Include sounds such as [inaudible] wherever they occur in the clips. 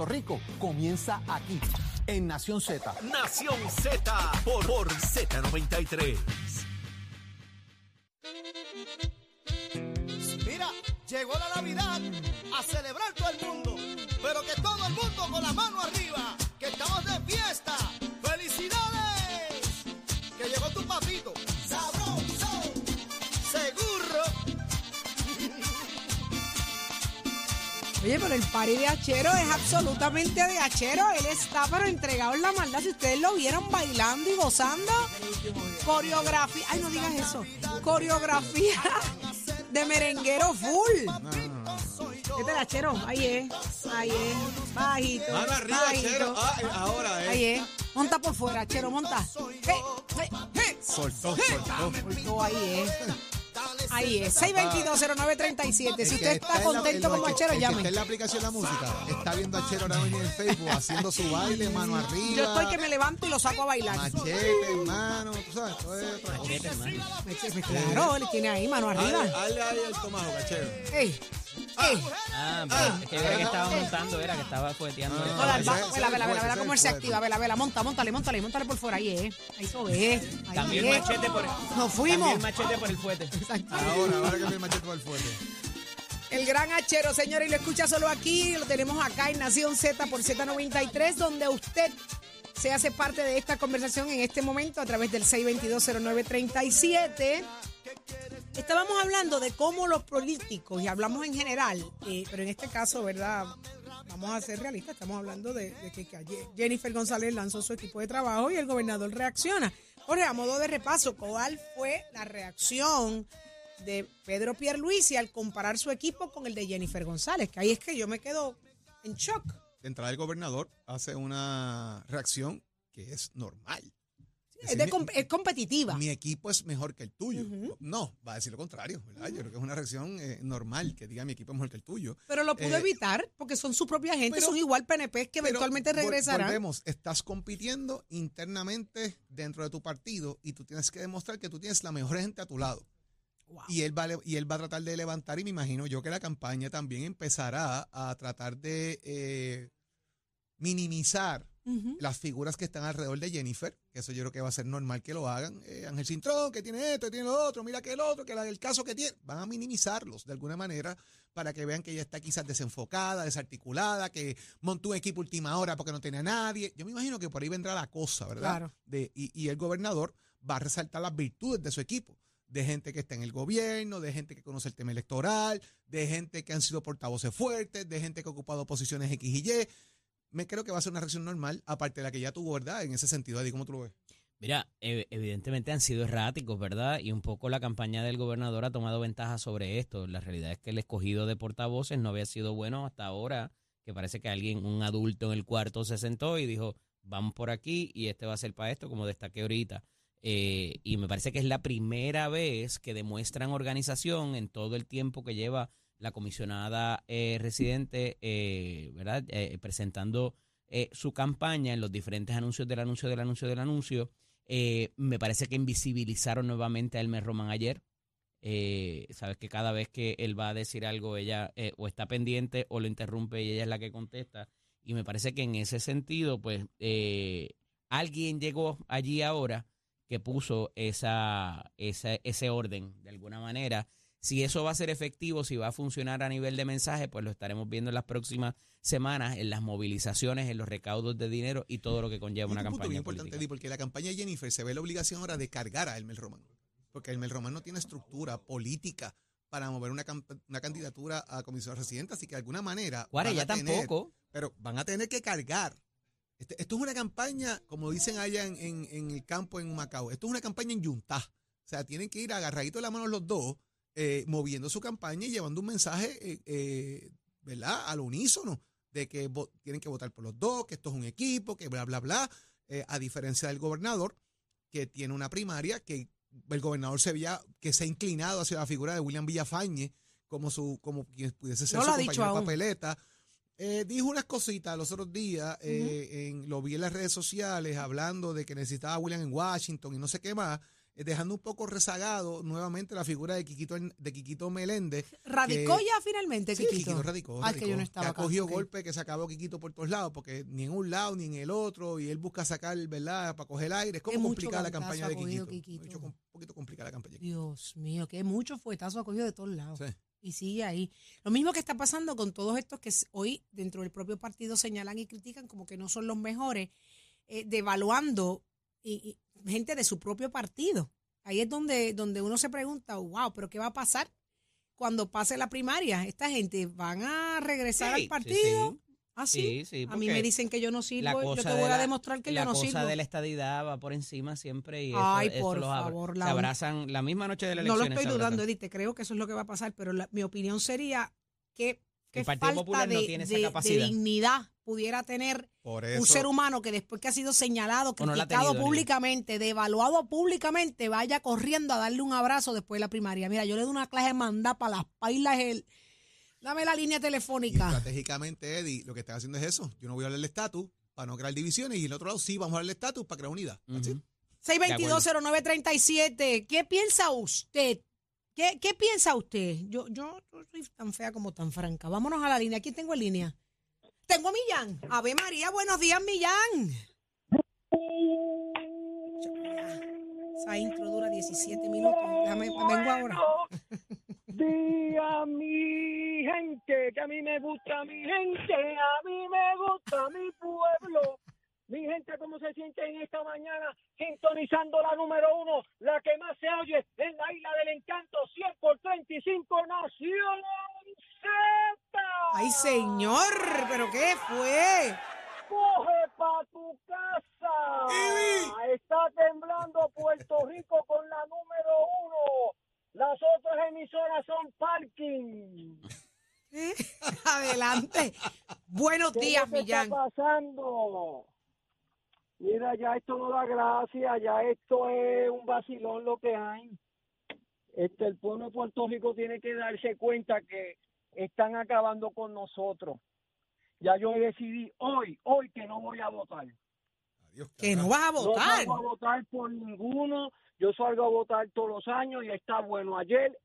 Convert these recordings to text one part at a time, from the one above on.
Puerto Rico comienza aquí, en Nación Z. Nación Z por, por Z93. Mira, llegó la Navidad a celebrar todo el mundo, pero que todo el mundo con la mano arriba, que estamos de fiesta. Oye, pero el party de Achero es absolutamente de Achero. Él está pero entregado en la maldad. Si ustedes lo vieron bailando y gozando, coreografía. Ay, no digas eso. Coreografía [laughs] de merenguero full. Este es el Achero. Ahí es. Ahí es. Bajito. Mano arriba, bajito. Chero. Ah, eh, ahora, eh. Ahí es. Monta por fuera, Achero, monta. Hey, hey, hey. Soltó, soltó. Soltó, ahí es. Ahí es. 6220937. Si usted está la- contento el que- Achero, llame. está en la aplicación la música, está viendo a Chero ahora mismo en Facebook haciendo su baile, mano arriba. Yo estoy que me levanto y lo saco a bailar. Machete, hermano, tú sabes, esto es otra cosa. Claro, él tiene ahí mano Dale, arriba. dale ahí el tomajo, cachero. Ey, Ah, pero es que creía que estaba montando, era que estaba fueteando. No. Hola, vela, vela, el vela, vela cómo él se el activa. Vela, vela, monta, montale, montale, montale por fuera. Ahí es. Ahí eso es. Ahí También es. machete por Nos fuimos. También machete por el fuete. Ahora, ahora que me machete por el fuerte. El gran hachero, señores, y lo escucha solo aquí. Lo tenemos acá en Nación Z por Z93, donde usted se hace parte de esta conversación en este momento a través del 6220937. Estábamos hablando de cómo los políticos, y hablamos en general, eh, pero en este caso, ¿verdad? Vamos a ser realistas, estamos hablando de, que, que Jennifer González lanzó su equipo de trabajo y el gobernador reacciona. Jorge, a modo de repaso, ¿cuál fue la reacción de Pedro Pierluisi al comparar su equipo con el de Jennifer González? Que ahí es que yo me quedo en shock. De entrada el gobernador hace una reacción que es normal. Es, de es competitiva. Mi equipo es mejor que el tuyo. No, va a decir lo contrario, ¿verdad? Yo creo que es una reacción eh, normal que diga mi equipo es mejor que el tuyo. Pero lo pudo Eh, evitar porque son su propia gente, pero- son igual PNP que Pero eventualmente regresarán. Volvemos, estás compitiendo internamente dentro de tu partido y tú tienes que demostrar que tú tienes la mejor gente a tu lado. Wow. Y él, va, y él va a tratar de levantar y me imagino yo que la campaña también empezará a tratar de eh, minimizar Las figuras que están alrededor de Jennifer, que eso yo creo que va a ser normal que lo hagan. Eh, Ángel Cintrón, que tiene esto, que tiene lo otro, mira que el otro, que la, el caso que tiene. Van a minimizarlos de alguna manera para que vean que ella está quizás desenfocada, desarticulada, que montó un equipo última hora porque no tenía a nadie. Yo me imagino que por ahí vendrá la cosa, ¿verdad? Claro. De, y, y el gobernador va a resaltar las virtudes de su equipo. De gente que está en el gobierno, de gente que conoce el tema electoral, de gente que han sido portavoces fuertes, de gente que ha ocupado posiciones X y Y me creo que va a ser una reacción normal, aparte de la que ya tuvo, ¿verdad? En ese sentido, Eddie, ¿cómo tú lo ves? Mira, ev- evidentemente han sido erráticos, ¿verdad? Y un poco la campaña del gobernador ha tomado ventaja sobre esto. La realidad es que el escogido de portavoces no había sido bueno hasta ahora, que parece que alguien, un adulto en el cuarto se sentó y dijo, vamos por aquí y este va a ser para esto, como destaqué ahorita. Eh, y me parece que es la primera vez que demuestran organización en todo el tiempo que lleva la comisionada eh, residente, eh, ¿verdad? Eh, presentando eh, su campaña en los diferentes anuncios del anuncio del anuncio del anuncio. Eh, me parece que invisibilizaron nuevamente a Elmer Roman ayer. Sabes que cada vez que él va a decir algo, ella o está pendiente o lo interrumpe y ella es la que contesta. Y me parece que en ese sentido, pues, alguien llegó allí ahora que puso esa, esa, ese orden de alguna manera. Si eso va a ser efectivo, si va a funcionar a nivel de mensaje, pues lo estaremos viendo en las próximas semanas, en las movilizaciones, en los recaudos de dinero y todo lo que conlleva Y una un punto campaña bien importante, política. Eddie, porque la campaña de Jennifer se ve la obligación ahora de cargar a Elmer Román. Porque Elmer Román no tiene estructura política para mover una, una candidatura a comisionado residente, así que de alguna manera. Guara, van ya tampoco. pero van a tener que cargar. Este- esto es una campaña, como dicen allá en, en- en el campo en Macao, esto es una campaña en Yuntá. O sea, tienen que ir agarraditos de la mano los dos, eh, moviendo su campaña y llevando un mensaje, eh, eh, ¿verdad? Al unísono, de que tienen que votar por los dos, que esto es un equipo, que bla, bla, bla. Eh, a diferencia del gobernador, que tiene una primaria, que el gobernador se veía que se ha inclinado hacia la figura de William Villafañe como su como quien pudiese ser No su compañero papeleta. Eh, dijo unas cositas los otros días, eh, en, lo vi en las redes sociales hablando de que necesitaba a William en Washington y no sé qué más. Eh, dejando un poco rezagado nuevamente la figura de Quiquito, de Quiquito Meléndez. ¿Radicó que- ya finalmente, Sí, Quiquito? Quiquito radicó. Ah, es que yo radicó. no estaba ha acá, golpe que se acabó Quiquito por todos lados, porque ni en un lado ni en el otro, y él busca sacar, ¿verdad?, para coger aire. Es como complicada la campaña de Quiquito. Quiquito. Mucho Un poquito complicada la campaña. Dios mío, que mucho fuetazo ha cogido de todos lados. Sí. Y sigue ahí. Lo mismo que está pasando con todos estos que hoy dentro del propio partido señalan y critican como que no son los mejores, eh, devaluando y, y gente de su propio partido. Ahí es donde, donde uno se pregunta, wow, pero ¿qué va a pasar cuando pase la primaria? ¿Esta gente van a regresar Sí, al partido? sí. ¿Ah, sí? Sí, a mí me dicen que yo no sirvo, la yo te cosa voy de a la- demostrar que la yo no cosa sirvo. de la estadidad va por encima siempre y eso, Ay, eso por favor, se la abrazan la misma noche de la No elección. lo estoy dudando, Edith, creo que eso es lo que va a pasar, pero la- mi opinión sería que, que El Partido falta Popular de, no tiene esa de- dignidad pudiera tener Por un ser humano que después que ha sido señalado, O no criticado tenido, ni- públicamente, devaluado públicamente, vaya corriendo a darle un abrazo después de la primaria. Mira, yo le doy una clase de mandar para las pailas. El... Dame la línea y telefónica. estratégicamente, Eddie, lo que está haciendo es eso. Yo no voy a hablar del estatus para no crear divisiones, y en el otro lado sí vamos a hablar del estatus para crear unidad. Así. Ujú. 622-0937. ¿Qué piensa usted? ¿Qué, ¿Qué piensa usted? Yo, yo soy tan fea como tan franca. Vámonos a la línea. ¿Quién tengo en línea? Tengo a Millán. Ave María, buenos días, Millán. Esa intro dura 17 minutos. Déjame, vengo ahora. Día mi gente, que a mí me gusta mi gente, a mí me gusta mi pueblo. Mi gente, ¿cómo se siente en esta mañana sintonizando la número uno, la que más se oye en la isla del encanto, 100 por 35 Nación Z? Ay, señor, ¿pero qué fue? coge pa' tu casa. Está temblando Puerto Rico con la número uno. Las otras emisoras son parking. ¿Eh? [laughs] Adelante. Buenos ¿Qué días, Millán. está pasando? Mira, ya esto no da gracia, ya esto es un vacilón lo que hay. Este, el pueblo de Puerto Rico tiene que darse cuenta que están acabando con nosotros. Ya yo decidí hoy, hoy que no voy a votar. Adiós, Que no vas a No votar. salgo a votar por ninguno. Yo salgo a votar todos los años y está bueno. Ayer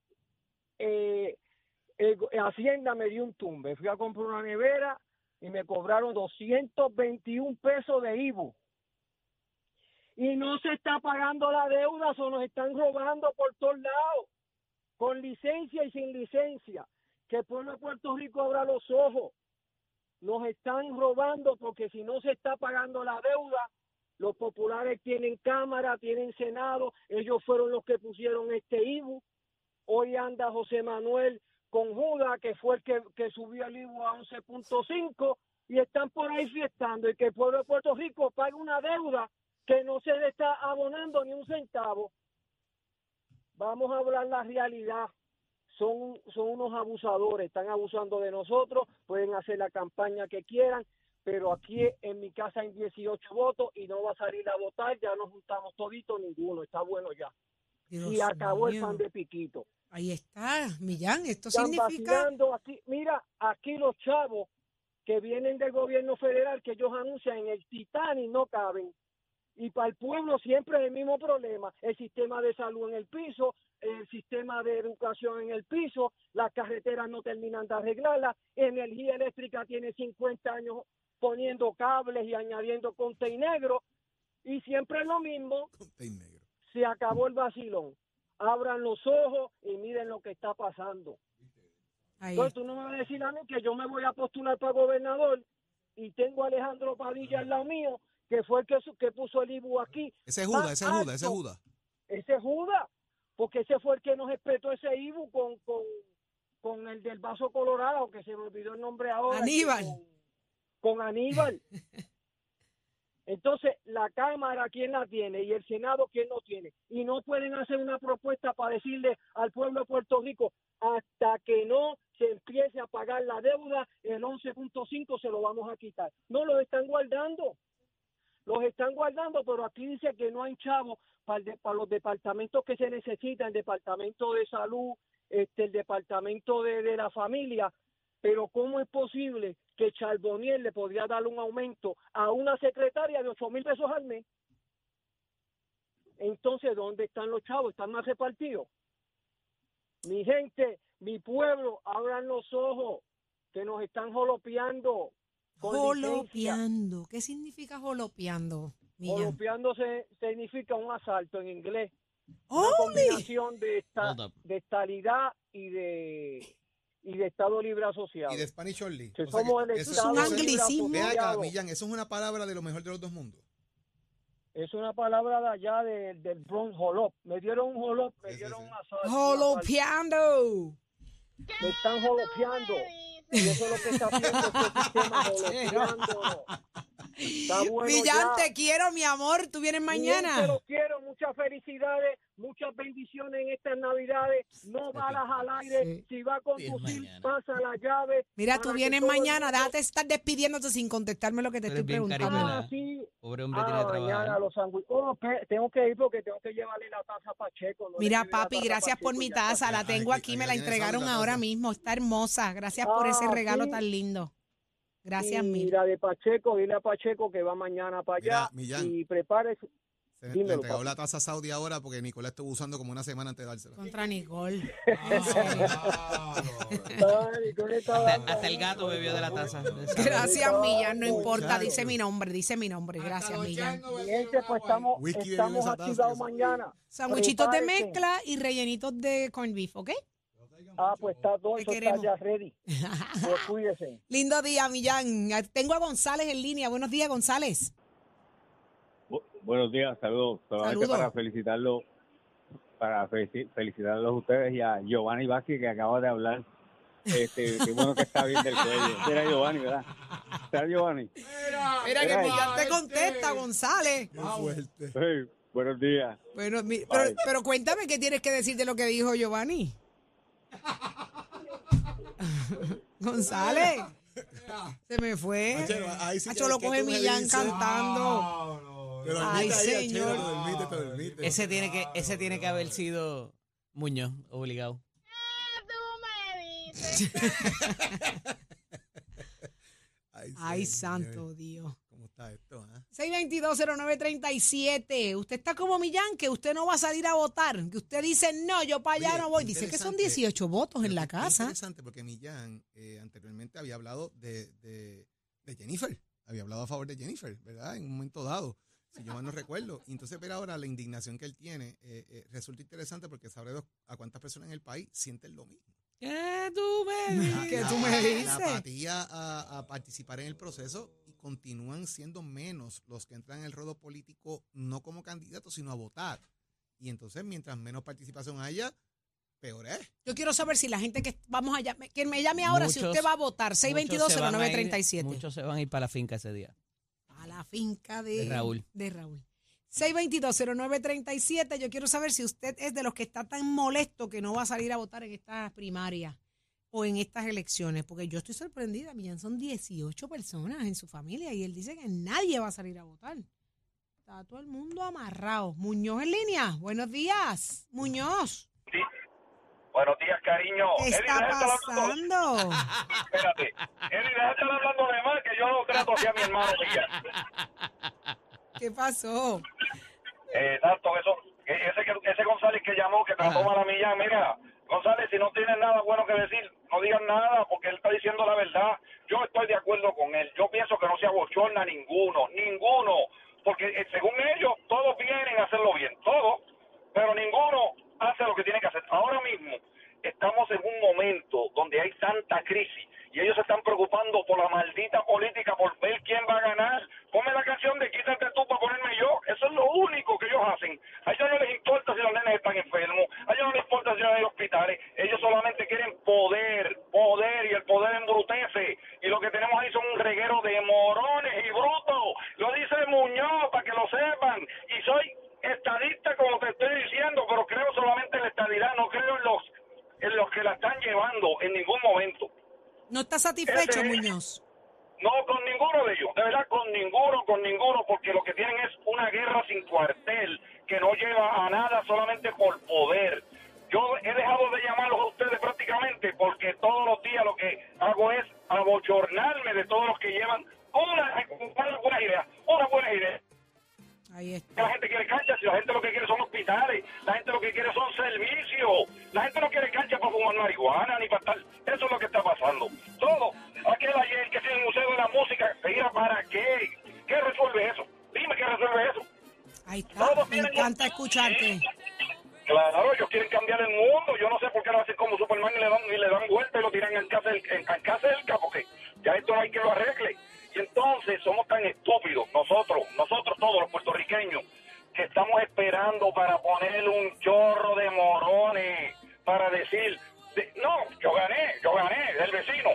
eh, Hacienda me dio un tumbe. Fui a comprar una nevera y me cobraron 221 pesos de IVU. Y no se está pagando la deuda, o nos están robando por todos lados, con licencia y sin licencia. Que el pueblo de Puerto Rico abra los ojos. Nos están robando porque si no se está pagando la deuda, los populares tienen Cámara, tienen Senado, ellos fueron los que pusieron este IBU. Hoy anda José Manuel con Judas, que fue el que, que subió el IBU a 11.5 y están por ahí fiestando y que el pueblo de Puerto Rico pague una deuda que no se le está abonando ni un centavo. Vamos a hablar la realidad. Son, son unos abusadores, están abusando de nosotros, pueden hacer la campaña que quieran, pero aquí en mi casa hay 18 votos y no va a salir a votar, ya nos juntamos toditos, ninguno, está bueno ya. Dios y acabó el pan de piquito. Ahí está, Millán. Esto Están significa. aquí, mira, aquí los chavos que vienen del gobierno federal, que ellos anuncian en el Titanic, no caben. Y para el pueblo siempre es el mismo problema, el sistema de salud en el piso, el sistema de educación en el piso, las carreteras no terminan de arreglarlas, energía eléctrica tiene 50 años poniendo cables y añadiendo conte negro, y siempre es lo mismo, negro. se acabó el vacilón. Abran los ojos y miren lo que está pasando. Ahí Entonces tú no me vas a decir a mí que yo me voy a postular para gobernador y tengo a Alejandro Padilla al lado mío, que fue el que, su- que puso el IBU aquí. Ese es Judas, ese es Judas, ese. Judas. Ese es Judas, porque ese fue el que nos espetó ese IBU con, con, con el del vaso colorado, que se me olvidó el nombre ahora. Aníbal. Con, con Aníbal. [laughs] Entonces, la Cámara, ¿quién la tiene? Y el Senado, ¿quién no tiene? Y no pueden hacer una propuesta para decirle al pueblo de Puerto Rico, hasta que no se empiece a pagar la deuda, el 11.5 se lo vamos a quitar. No, lo están guardando. Los están guardando, pero aquí dice que no hay chavos para, los departamentos que se necesitan, el departamento de salud, este, el departamento de, de la familia, pero ¿cómo es posible que Charboniel le podría dar un aumento a una secretaria de 8 mil pesos al mes? Entonces, ¿dónde están los chavos? ¿Están más repartidos? Mi gente, mi pueblo, abran los ojos, que nos están jolopeando. Jolopeando. ¿Qué significa jolopeando? Millán? Jolopeando se- significa un asalto en inglés. Una combinación de, esta, de estalidad y de, y de Estado Libre Asociado. Y de Spanish Only. O sea eso- es un anglicismo. Ve acá. Millán, eso es una palabra de lo mejor de los dos mundos. Es una palabra de allá de- del Bronx, holop. Me dieron un holop, me Sí, sí, dieron sí. un asalto. Jolopeando. Me están jolopeando. Y eso es lo que está haciendo este [laughs] sistema. Está bueno Millán, ya. te quiero, mi amor. Tú vienes Te mañana. los quiero, muchas felicidades, muchas bendiciones en estas navidades. No balas al aire. Sí. Si va a conducir, pasa la llave. Mira, tú vienes mañana. mundo- Déjate estar despidiéndote sin contestarme lo que te Tú estoy preguntando. Ah, sí. Pobre hombre Ah, tiene que mañana trabajar. los. Oh, tengo que ir porque tengo que llevarle la taza a Pacheco. no Mira, papi, gracias por Pacheco, mi ya está. taza. La Ah, tengo aquí- me la entregaron la ahora mismo. Está hermosa. Gracias por ese Ah, regalo sí. tan lindo. Gracias mil. la de Pacheco, dile a Pacheco que va mañana para allá Mira, y prepárese. Se le entregó papi. la taza a Saudi ahora porque Nicolás estuvo usando como una semana antes de dársela. Contra Nicole. Ay, ¿dónde estaba? Hasta, hasta el gato bebió de la taza. Gracias, Millán. No importa. Dice mi nombre. Dice mi nombre. Gracias, Millán. Gente, pues estamos, Whisky estamos activados mañana. Sandwichitos de mezcla y rellenitos de corned beef, ¿ok? Ah, pues está todo, eso está ya ready. [laughs] Pues cuídense. Lindo día, Millán. Tengo a González en línea. Buenos días, González. Bu- Buenos días, saludos. Solamente Saludos. para felicitarlo, para felici- felicitarlos a ustedes y a Giovanni Vázquez que acaba de hablar. Este, qué bueno que está bien del cuello. [laughs] Era Giovanni, ¿verdad? ¿Era Giovanni? Mira que Mira, Millán te contesta, González. Qué fuerte. Sí, buenos días. Bueno, mi- pero, pero cuéntame qué tienes que decir de lo que dijo Giovanni. [laughs] González. Se me fue. Ahí sí que- Hacho, lo que coge Millán cantando. Te dormiste Ay, señor. te dormiste, te dormiste. Ese tiene que, ese tiene que haber sido Muñoz, obligado. [laughs] Ay, Ay, señor. santo Dios. ¿Cómo está esto? ah? 6220937. Usted está como Millán, que usted no va a salir a votar. Que usted dice, no, yo para allá Oye, no voy. Dice que son interesante. 18 votos en Pero la casa. interesante porque Millán eh, anteriormente había hablado de, de, de Jennifer. Había hablado a favor de Jennifer, ¿verdad? En un momento dado, si yo mal no recuerdo. Y entonces, pero ahora la indignación que él tiene eh, eh, resulta interesante porque sabe dos- a cuántas personas en el país sienten lo mismo. ¿Qué tú me dices? ¿Qué La- tú me la- dices? La apatía a, a participar en el proceso y continúan siendo menos los que entran en el rodo político no como candidatos, sino a votar. Y entonces, mientras menos participación haya, peor es. Yo quiero saber si la gente que vamos a llamar, que me llame ahora si usted va a votar. Muchos se van a ir- 6220937. Muchos se van a ir para la finca ese día. A la finca de, De Raúl. De Raúl. 6220937. Yo quiero saber si usted es de los que está tan molesto que no va a salir a votar en estas primarias o en estas elecciones. Porque yo estoy sorprendida. Millán son 18 personas en su familia y él dice que nadie va a salir a votar. Está todo el mundo amarrado. Muñoz en línea. Buenos días. Muñoz. Buenos días, cariño. ¿Qué está estar hablando- pasando? Espérate. Eddie, deja de estar hablando de más, que yo lo trato así a mi hermano. Miguel. ¿Qué pasó? Eh, tanto eso, ese, ese González que llamó, que trató Ajá. mal a Millán, mira, González, si no tienes nada bueno que decir, no digas nada, porque él está diciendo la verdad. Yo estoy de acuerdo con él. Yo pienso que no se abochorna ninguno, ninguno, porque eh, según ellos, todos vienen a hacerlo bien, todos, pero ninguno hace lo que tiene que hacer. Ahora mismo estamos en un momento donde hay tanta crisis y ellos se están preocupando por la maldita política, por ver quién va a ganar. Ponme la canción de Quítate tú para ponerme yo. Eso es lo único que ellos hacen. A ellos no les importa si los nenes están enfermos, a ellos no les importa si no hay hospitales. Ellos solamente quieren poder, poder y el poder embrutece. Y lo que tenemos ahí son un reguero de morones y brutos. Lo dice Muñoz para que lo sepan. Y soy estadista como te estoy diciendo, pero creo solamente en la estadidad, no creo en los en los que la están llevando en ningún momento. ¿No está satisfecho, Ese- Muñoz? No, con ninguno de ellos, de verdad, con ninguno, con ninguno, porque lo que tienen es una guerra sin cuartel que no lleva a nada solamente por poder. Yo he dejado de llamarlos a ustedes prácticamente porque todos los días lo que hago es abochornarme de todos los que llevan una, el vecino.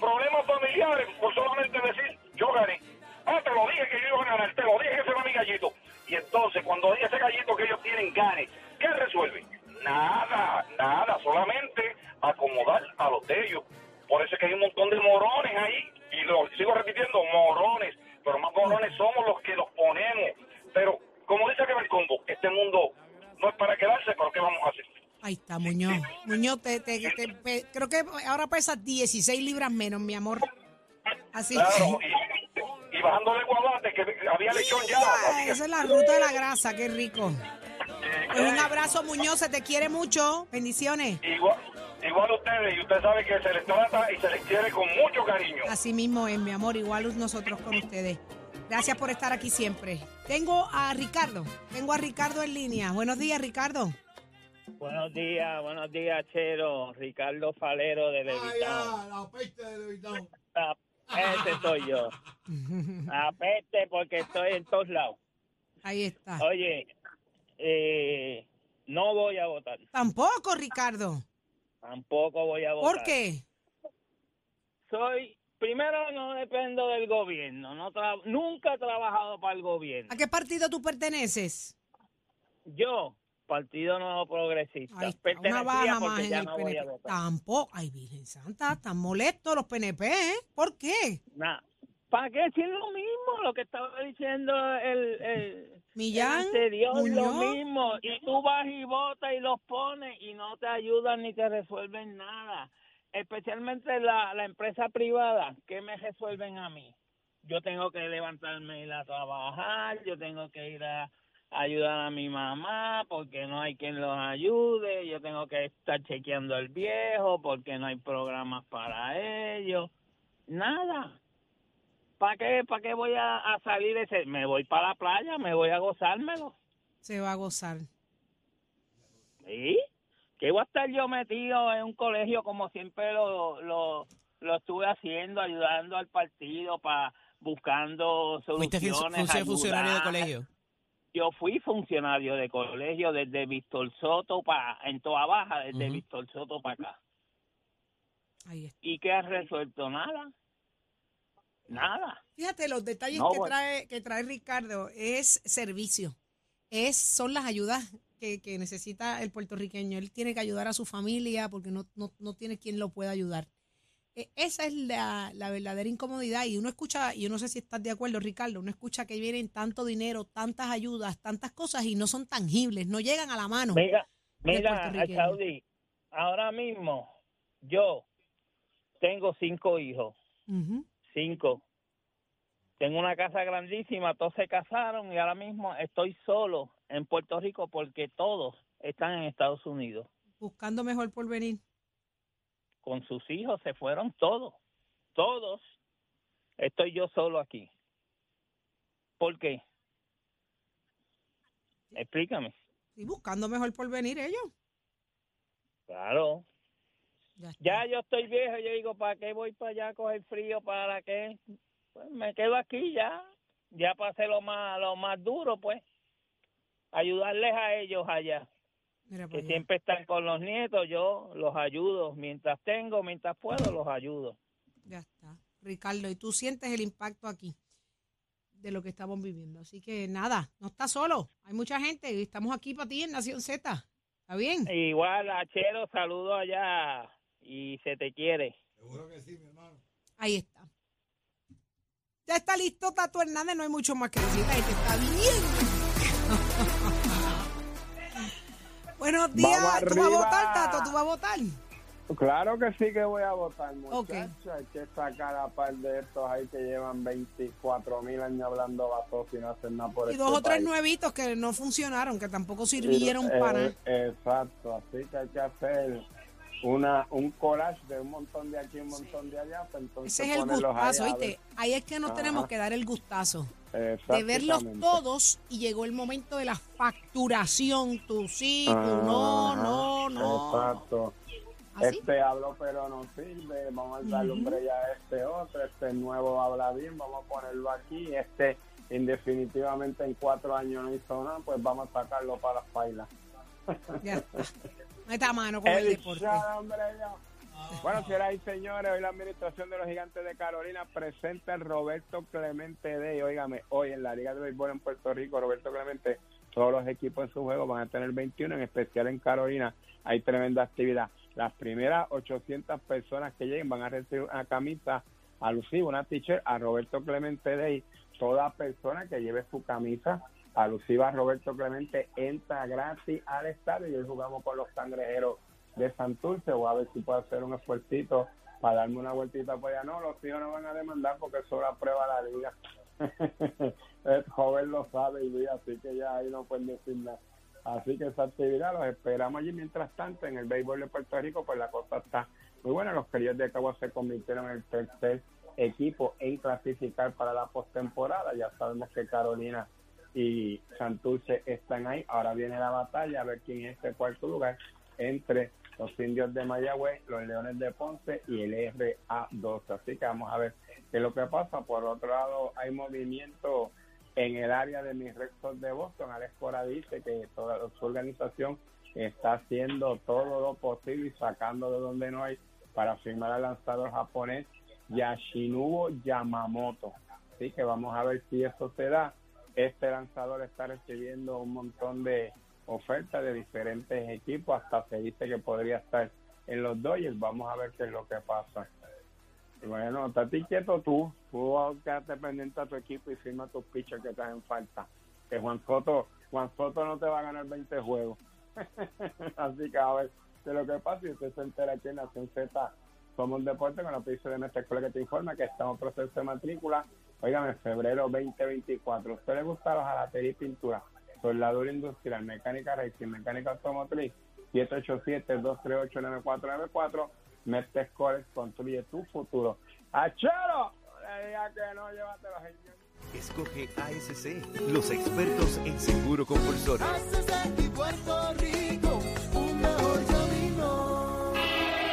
Problemas familiares por solamente decir, yo gané. Ah, te lo dije que yo iba a ganar, te lo dije que ese era mi gallito. Y entonces, cuando ese gallito que ellos tienen gane, ¿qué resuelven? Nada, nada, solamente acomodar a los de ellos. Por eso es que hay un montón de morones ahí, y lo sigo repitiendo, morones, pero más morones somos los que los ponemos. Pero, como dice que el combo, este mundo no es para quedarse, pero ¿qué vamos a hacer? Ahí está, Muñoz. Muñoz, te, te- te- creo que ahora pesas 16 libras menos, mi amor. Así Claro, que. y, y bajándole guabate, que había lechón ya. Esa es la ruta de la grasa, qué rico. Pues un abrazo, Muñoz, se te quiere mucho. Bendiciones. Igual, igual ustedes, y usted sabe que se les trata y se les quiere con mucho cariño. Así mismo es, mi amor, igual nosotros con ustedes. Gracias por estar aquí siempre. Tengo a Ricardo, tengo a Ricardo en línea. Buenos días, Ricardo. Buenos días, buenos días, Chero. Ricardo Falero de Levitán. la peste de Levitán. Ah, Ese soy yo. Apeste porque estoy en todos lados. Ahí está. Oye, eh, no voy a votar. Tampoco, Ricardo. Tampoco voy a votar. ¿Por qué? Soy, primero no dependo del gobierno. No tra- nunca he trabajado para el gobierno. ¿A qué partido tú perteneces? Yo, Partido Nuevo Progresista. Ahí está, una baja más en el no voy a PNP. votar. Tampoco. Ay, Virgen Santa, están molestos los PNP, ¿eh? ¿Por qué? Nah, ¿Para qué decir lo mismo? Lo que estaba diciendo el, el, Millán, el anterior, lo Muñoz. mismo. Y tú vas y votas y los pones y no te ayudan ni te resuelven nada. Especialmente la, la empresa privada, ¿qué me resuelven a mí? Yo tengo que levantarme y ir a trabajar, yo tengo que ir a ayudar a mi mamá porque no hay quien los ayude, yo tengo que estar chequeando al viejo porque no hay programas para ellos. Nada. ¿Para qué, para qué voy a, a salir ese? Me voy para la playa, me voy a gozármelo. Se va a gozar. ¿Sí? ¿Qué voy a estar yo metido en un colegio como siempre lo, lo, lo estuve haciendo, ayudando al partido para buscando ¿Fuiste fun- soluciones? fuiste funcionario de colegio? Yo fui funcionario de colegio desde Víctor Soto para, en Toa Baja, desde Ujú. Víctor Soto para acá. Ahí está. ¿Y qué ha resuelto? Nada. Nada. Fíjate, los detalles No, que, bueno. trae, que trae Ricardo es servicio. Es, son las ayudas que, que necesita el puertorriqueño. Él tiene que ayudar a su familia porque no, no, no tiene quien lo pueda ayudar. E- Esa es la, la verdadera incomodidad. Y uno escucha, y yo no sé si estás de acuerdo, Ricardo, uno escucha que vienen tanto dinero, tantas ayudas, tantas cosas y no son tangibles, no llegan a la mano. Mira, mira. Saudi, ahora mismo yo tengo cinco hijos, cinco. Tengo una casa grandísima, todos se casaron y ahora mismo estoy solo en Puerto Rico porque todos están en Estados Unidos. Buscando mejor porvenir. Con sus hijos se fueron todos, todos. Estoy yo solo aquí. ¿Por qué? Explícame. Y buscando mejor porvenir ellos. Claro. Ya yo estoy viejo, yo digo, ¿para qué voy para allá a coger frío? ¿Para qué? Pues me quedo aquí ya. Ya pasé lo más, lo más duro, pues. Ayudarles a ellos allá, que siempre están con los nietos, yo los ayudo. Mientras tengo, mientras puedo, los ayudo. Ya está. Ricardo, y tú sientes el impacto aquí de lo que estamos viviendo. Así que nada, no estás solo. Hay mucha gente y estamos aquí para ti en Nación Z. ¿Está bien? Igual, Achero, saludo allá y se te quiere. Ahí está. Ya está listo Tato Hernández, no hay mucho más que decir. La gente está bien. Buenos días. Vamos ¿Tú vas a votar, Tato? ¿Tú vas a votar? Claro que sí que voy a votar, muchachos. Hay que sacar a par de estos ahí que llevan 24 mil años hablando vasos y no hacen nada por Y este dos o tres país. nuevitos que no funcionaron, que tampoco sirvieron para Eh. Exacto, así que hay que hacer una un collage de un montón de aquí, un montón de allá. pues entonces Ese es el gustazo, a ¿oíste? Ahí es que nos Ajá. tenemos que dar el gustazo. De verlos todos y llegó el momento de la facturación. Tú sí, tú no, no, no. Exacto. ¿Así? Este hablo pero no sirve, vamos a darle un Ujú. break a este otro, este nuevo habla bien, vamos a ponerlo aquí, este indefinitivamente en cuatro años no hizo nada, pues vamos a sacarlo para las pailas. Ya está. [laughs] Meta mano con el, El deporte. hombre, ya. Bueno, señoras y señores, hoy la administración de los gigantes de Carolina presenta el Roberto Clemente Day. Óigame, hoy en la Liga de Béisbol en Puerto Rico, Roberto Clemente, todos los equipos en su juego van a tener 21, en especial en Carolina. Hay tremenda actividad. Las primeras 800 personas que lleguen van a recibir una camisa alusiva, una t-shirt a Roberto Clemente Day. Toda persona que lleve su camisa alusiva a Roberto Clemente entra gratis al estadio y hoy jugamos con los cangrejeros de Santurce o a ver si puedo hacer un esfuercito para darme una vueltita por allá. No, los tíos no van a demandar porque eso la prueba la liga. [laughs] El joven lo sabe y así que ya ahí no pueden decir nada. Así que esa actividad los esperamos allí. Mientras tanto, en el béisbol de Puerto Rico, pues la cosa está muy buena. Los criollos de Cagua se convirtieron en el tercer equipo en clasificar para la postemporada. Ya sabemos que Carolina y Santurce están ahí. Ahora viene la batalla a ver quién es este cuarto lugar entre los indios de Mayagüez, los leones de Ponce y el RA12. Así que vamos a ver qué es lo que pasa. Por otro lado, hay movimiento en el área de mis rectos de Boston. Alex Cora dice que toda su organización está haciendo todo lo posible y sacando de donde no hay para firmar al lanzador japonés Yashinubo Yamamoto. Así que vamos a ver si eso se da. Este lanzador está recibiendo un montón de ofertas de diferentes equipos. Hasta se dice que podría estar en los Dodgers. Vamos a ver qué es lo que pasa. Bueno, estate quieto tú. Tú quédate pendiente a tu equipo y firma tus pitchers que te hacen falta. Que Juan Soto, Juan Soto no te va a ganar 20 juegos. [laughs] Así que a ver de lo que pasa y usted se entera aquí en Nación Z. Somos un deporte con la piso de nuestra escuela que te informa que estamos en proceso de matrícula. Óigame, febrero 2024. ¿A usted le gusta la jalatería y pintura? Soldadura industrial, mecánica racing, mecánica automotriz, 787-238-9494. Mestre Scores construye tu futuro. ¡Achero! No le digas que no, llévatelo, señor. Escoge ASC, los expertos en seguro compulsorio.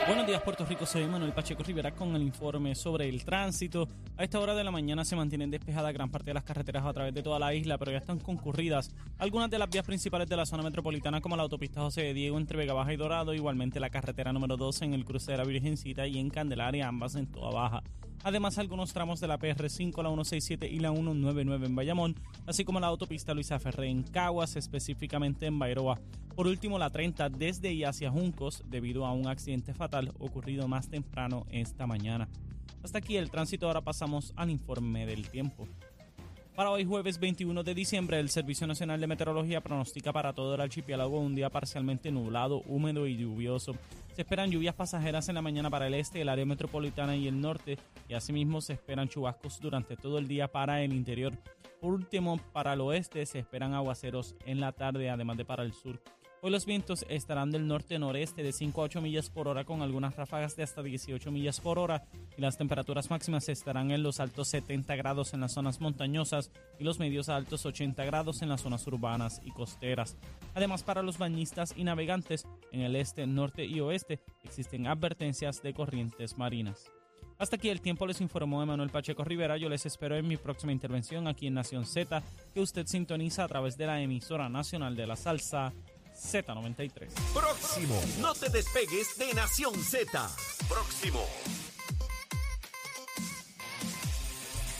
Buenos días, Puerto Rico. Soy Manuel Pacheco Rivera con el informe sobre el tránsito. A esta hora de la mañana se mantienen despejadas gran parte de las carreteras a través de toda la isla, pero ya están concurridas algunas de las vías principales de la zona metropolitana, como la autopista José de Diego entre Vega Baja y Dorado, igualmente la carretera número 12 en el cruce de la Virgencita y en Candelaria, ambas en toda baja. Además, algunos tramos de la PR5, la 167 y la 199 en Bayamón, así como la autopista Luisa Ferré en Caguas, específicamente en Bairoa. Por último, la 30 desde y hacia Juncos, debido a un accidente fatal ocurrido más temprano esta mañana. Hasta aquí el tránsito, ahora pasamos al informe del tiempo. Para hoy jueves 21 de diciembre, el Servicio Nacional de Meteorología pronostica para todo el archipiélago un día parcialmente nublado, húmedo y lluvioso. Se esperan lluvias pasajeras en la mañana para el este, el área metropolitana y el norte, y asimismo se esperan chubascos durante todo el día para el interior. Por último, para el oeste se esperan aguaceros en la tarde, además de para el sur. Hoy los vientos estarán del norte-noreste de 5 a 8 millas por hora con algunas ráfagas de hasta 18 millas por hora y las temperaturas máximas estarán en los altos 70 grados en las zonas montañosas y los medios a altos 80 grados en las zonas urbanas y costeras. Además, para los bañistas y navegantes en el este, norte y oeste existen advertencias de corrientes marinas. Hasta aquí el tiempo les informó Emanuel Pacheco Rivera. Yo les espero en mi próxima intervención aquí en Nación Z, que usted sintoniza a través de la emisora nacional de la salsa Z93. Próximo. No te despegues de Nación Z. Próximo.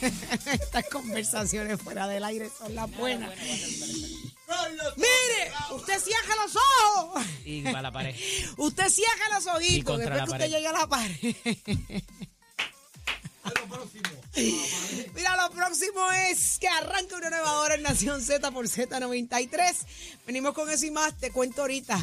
[laughs] Estas conversaciones fuera del aire son las buenas. Mire, usted cierra los ojos. Y para la pared. [laughs] Usted cierra los Y ojitos contra después la que pared. usted llegue a la pared. [laughs] [laughs] Mira, lo próximo es que arranque una nueva hora en Nación Z por Z93. Venimos con eso y más, te cuento ahorita.